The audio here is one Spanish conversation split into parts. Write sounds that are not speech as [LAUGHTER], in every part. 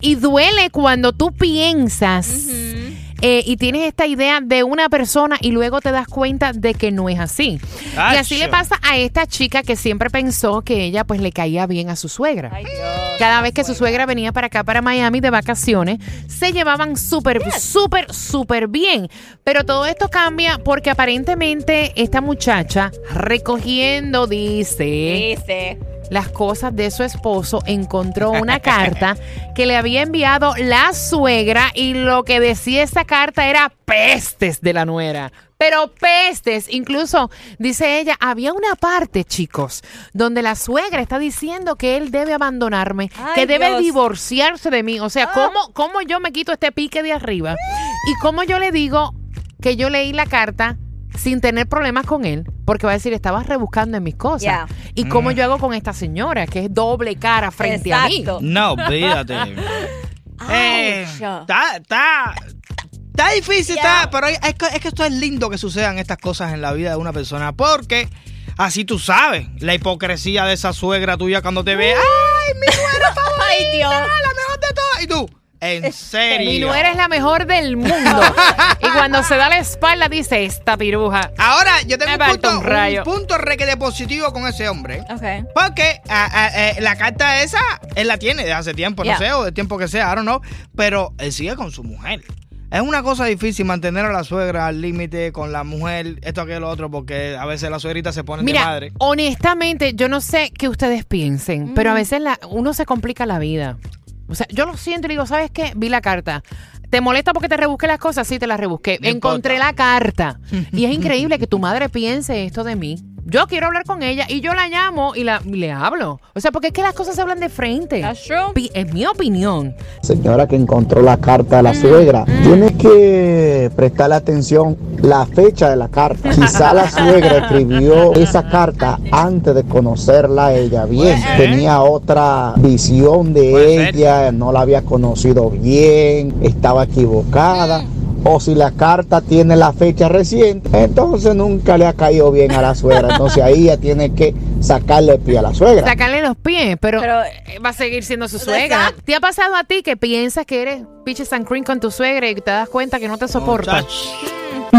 Y duele cuando tú piensas eh, y tienes esta idea de una persona y luego te das cuenta de que no es así. Y así le pasa a esta chica que siempre pensó que ella pues le caía bien a su suegra. Cada vez que su suegra venía para acá, para Miami de vacaciones, se llevaban súper, súper, súper bien. Pero todo esto cambia porque aparentemente esta muchacha recogiendo, dice, Dice. Las cosas de su esposo, encontró una carta [LAUGHS] que le había enviado la suegra y lo que decía esa carta era pestes de la nuera. Pero pestes, incluso dice ella, había una parte, chicos, donde la suegra está diciendo que él debe abandonarme, Ay, que debe Dios. divorciarse de mí. O sea, ¿cómo, ¿cómo yo me quito este pique de arriba? Y cómo yo le digo que yo leí la carta sin tener problemas con él, porque va a decir, estabas rebuscando en mis cosas. ¿Y cómo yo hago con esta señora, que es doble cara frente a mí? No, olvídate. [LAUGHS] Eh. Está, está, está difícil, está, pero es que, es que esto es lindo que sucedan estas cosas en la vida de una persona, porque así tú sabes la hipocresía de esa suegra tuya cuando te ve, ¡ay, mi suegra favorita! [LAUGHS] Ay, Dios. la mejor de todas! Y tú, ¿en serio? Mi nuera es la mejor del mundo. [LAUGHS] y cuando se da la espalda dice, esta piruja. Ahora, yo tengo Me un punto, un rayo. un punto requete positivo con ese hombre. Ok. Porque ah, ah, eh, la carta esa, él la tiene de hace tiempo, no sé, o de tiempo que sea, I don't know. Pero él sigue con su mujer. Es una cosa difícil mantener a la suegra al límite con la mujer, esto, aquello, lo otro, porque a veces las suegritas se ponen de Mira, madre. honestamente, yo no sé qué ustedes piensen, pero a veces la- uno se complica la vida. O sea, yo lo siento y digo, ¿sabes qué? Vi la carta. ¿Te molesta porque te rebusqué las cosas? Sí, te las rebusqué. Encontré importa. la carta. [LAUGHS] Y es increíble que tu madre piense esto de mí. Yo quiero hablar con ella y yo la llamo y, la, y le hablo. O sea, porque es que las cosas se hablan de frente. That's true. Pi- Es mi opinión. señora que encontró la carta Mm, de la suegra, tiene que prestarle atención la fecha de la carta. Quizá la [LAUGHS] suegra escribió esa carta antes de conocerla a ella bien. Tenía otra visión de Puede ser. ella, no la había conocido bien, estaba equivocada. O si la carta tiene la fecha reciente, entonces nunca le ha caído bien a la suegra. Entonces ahí ella tiene que sacarle el pie a la suegra. Sacarle los pies, pero, Pero- eh, va a seguir siendo su suegra. Exacto. ¿Te ha pasado a ti que piensas que eres pitches and cream con tu suegra y te das cuenta que no te soporta? Muchach.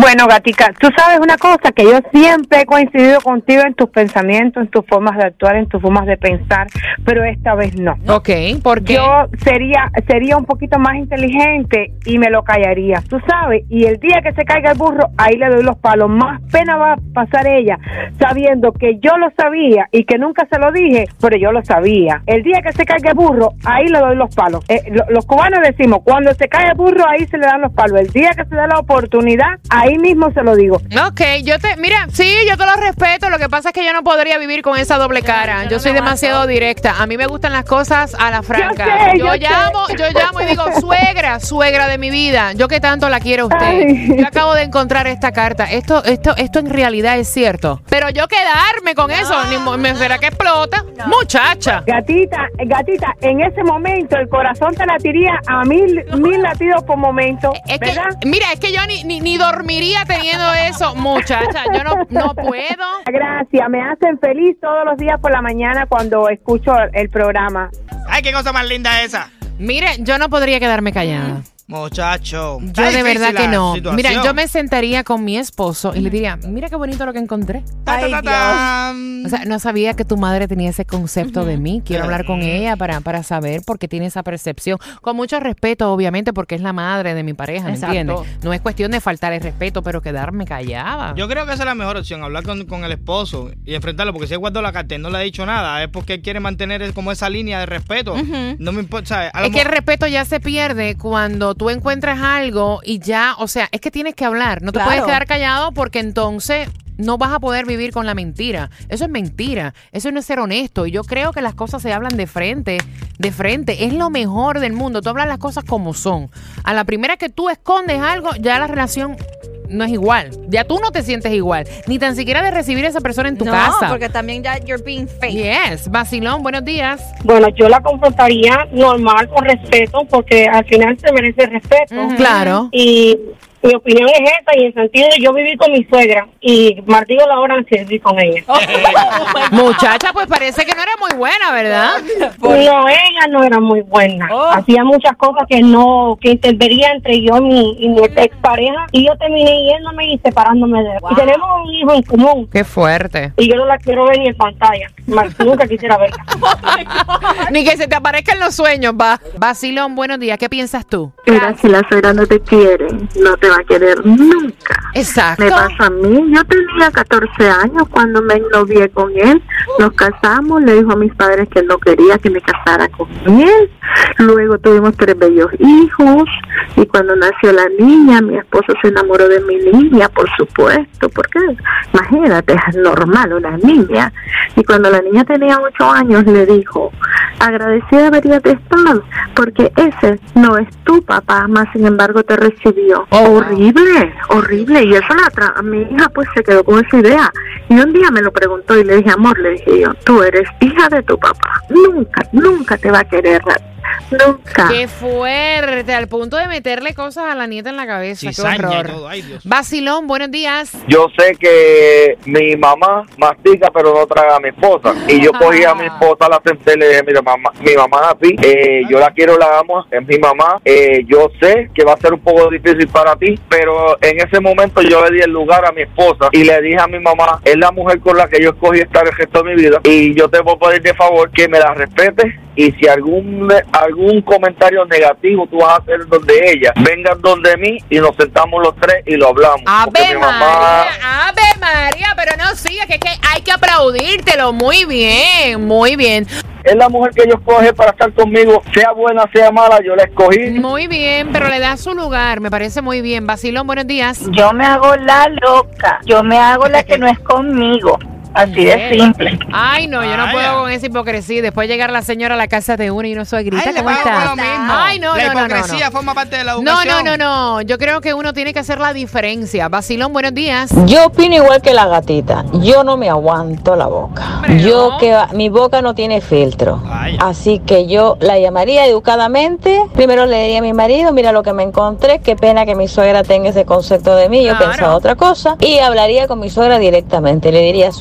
Bueno, Gatica, tú sabes una cosa, que yo siempre he coincidido contigo en tus pensamientos, en tus formas de actuar, en tus formas de pensar, pero esta vez no. Ok, porque Yo sería sería un poquito más inteligente y me lo callaría, tú sabes, y el día que se caiga el burro, ahí le doy los palos. Más pena va a pasar ella sabiendo que yo lo sabía y que nunca se lo dije, pero yo lo sabía. El día que se caiga el burro, ahí le doy los palos. Eh, lo- los cubanos decimos, cuando se cae el burro, ahí se le dan los palos. El día que se da la oportunidad, ahí mismo se lo digo. Ok, yo te, mira, sí, yo te lo respeto. Lo que pasa es que yo no podría vivir con esa doble cara. yo Yo no soy demasiado directa. A mí me gustan las cosas a la franca. sé, yo yo sé. llamo, yo llamo y digo, [LAUGHS] suegra, suegra de mi vida. Yo que tanto la quiero a usted. Ay. Yo acabo de encontrar esta carta. Esto, esto, esto en realidad es cierto. Pero yo quedarme con eso, ni me será que explota. Muchacha. Gatita, gatita, en ese momento el corazón te latiría a mil, mil latidos por momento, Es que, mira, es que yo ni, ni, ni dormiría teniendo eso, muchacha. Yo no, no puedo. Gracias, me hacen feliz todos los días por la mañana cuando escucho el programa. Ay, qué cosa más linda esa. Mire, yo no podría quedarme callada. Muchacho. Yo de verdad que no. situación. Mira, yo me sentaría con mi esposo y le diría, mira qué bonito lo que encontré. Ay. O sea, no sabía que tu madre tenía ese concepto de mí. Quiero hablar con ella para, para saber por qué tiene esa percepción. Con mucho respeto, obviamente, porque es la madre de mi pareja, ¿me Exacto. entiendes? No es cuestión de faltar el respeto, pero quedarme callada. Yo creo que esa es la mejor opción, hablar con, con el esposo y enfrentarlo, porque si él guardó la carta y no le ha dicho nada, es porque él quiere mantener como esa línea de respeto. No me importa, Es que el respeto ya se pierde cuando tú encuentras algo y ya, o sea, es que tienes que hablar. No te Claro. puedes quedar callado porque entonces no vas a poder vivir con la mentira. Eso es mentira. Eso no es ser honesto. Y yo creo que las cosas se hablan de frente, de frente. Es lo mejor del mundo. Tú hablas las cosas como son. A la primera que tú escondes algo, ya la relación no es igual. Ya tú no te sientes igual. Ni tan siquiera de recibir a esa persona en tu no, casa. porque también ya you're being fake. Yes. Vacilón, buenos días. Bueno, yo la confrontaría normal, con respeto, porque al final se merece respeto. Claro. Y mi opinión es esta, y en sentido de yo viví con mi suegra, y martillo la hora antes de vivir con ella. [LAUGHS] Muchacha, pues parece que no era muy buena, ¿verdad? No, ella no era muy buena. Hacía muchas cosas que no, que intervenía entre yo y mi, y mi expareja, y yo terminé yéndome y separándome de él. Y tenemos un hijo en común. Qué fuerte. Y yo no la quiero ver ni en pantalla. Más nunca quisiera verla. [LAUGHS] Ni que se te aparezca en los sueños, va. Vacilón, buenos días. ¿Qué piensas tú? Mira, si la suegra no te quiere, no te va a querer nunca. Exacto. Me pasa a mí. Yo tenía 14 años cuando me novié con él. Nos casamos. Le dijo a mis padres que no quería que me casara con él. Luego tuvimos tres bellos hijos. Y cuando nació la niña, mi esposo se enamoró de mi niña, por supuesto. Porque imagínate, es normal una niña. Y cuando la niña tenía 8 años, le dijo: Agradecida deberías de estar, porque ese no es tu papá, más sin embargo te recibió. horrible, horrible. Y eso la tra- mi hija pues se quedó con esa idea. Y un día me lo preguntó y le dije, amor, le dije yo, tú eres hija de tu papá. Nunca, nunca te va a querer. Nunca. Qué fuerte, al punto de meterle cosas a la nieta en la cabeza. Qué Cizaña y horror. todo. Ay, Dios. Vacilón, buenos días. yo sé que mi mamá mastica pero no traga a mi esposa y yo cogí a mi esposa la senté y le dije mira mamá mi mamá es así eh, yo la quiero la amo es mi mamá eh, yo sé que va a ser un poco difícil para ti pero en ese momento yo le di el lugar a mi esposa y le dije a mi mamá es la mujer con la que yo escogí estar el resto de mi vida y yo te voy a pedir de favor que me la respetes y si algún algún comentario negativo tú vas a hacer donde ella vengan donde mí y nos sentamos los tres y lo hablamos Ave mi mamá María, Ave María, pero no sigas, que, es que hay que aplaudírtelo. Muy bien, muy bien. es la mujer que yo escogí para estar conmigo, sea buena, sea mala, yo la escogí. Muy bien, pero le da su lugar, me parece muy bien. Vacilón, buenos días. Yo me hago la loca. Yo me hago la que no es conmigo. Así de simple. Ay, no, yo no puedo con esa hipocresía. Después llegar la señora a la casa de uno y no soy grita, Ay, le ¿cómo pago por está? lo mismo. Ay, no, La no, no, no, hipocresía no. forma parte de la No, educación. no, no, no. Yo creo que uno tiene que hacer la diferencia. Vacilón, buenos días. Yo opino igual que la gatita. Yo no me aguanto la boca. Hombre, Yo no. que mi boca no tiene filtro. Así que yo la llamaría educadamente. Primero le diría a mi marido, mira lo que me encontré, qué pena que mi suegra tenga ese concepto de mí, yo Claro. pensaba otra cosa. Y hablaría con mi suegra directamente. Le diría,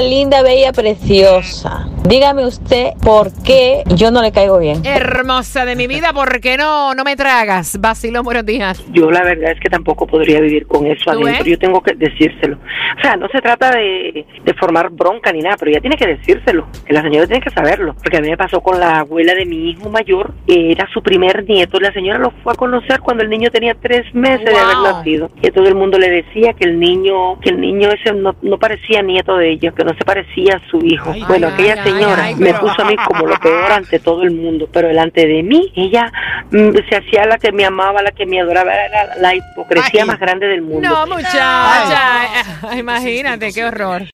linda, bella, preciosa. Dígame usted por qué yo no le caigo bien. Hermosa de mi vida, ¿por qué no, no me tragas? Vacilón, buenos días. Yo la verdad es que tampoco podría vivir con eso ¿Tú adentro. Yo tengo que decírselo. O sea, no se trata de, de formar bronca ni nada, pero ella tiene que decírselo. La señora tiene que saberlo. Porque a mí me pasó con la abuela de mi hijo mayor. Era su primer nieto. La señora lo fue a conocer cuando el niño tenía tres meses de haber nacido. Y todo el mundo le decía que el niño, que el niño ese no, no parecía nieto de ella, que no se parecía a su hijo. Ay, bueno, ay, aquella ay, señora ay, me pero- puso a mí como lo peor ante todo el mundo, pero delante de mí, ella mm, se hacía la que me amaba, la que me adoraba, era la, la hipocresía Ay. más grande del mundo. No, muchacha. Imagínate, qué horror.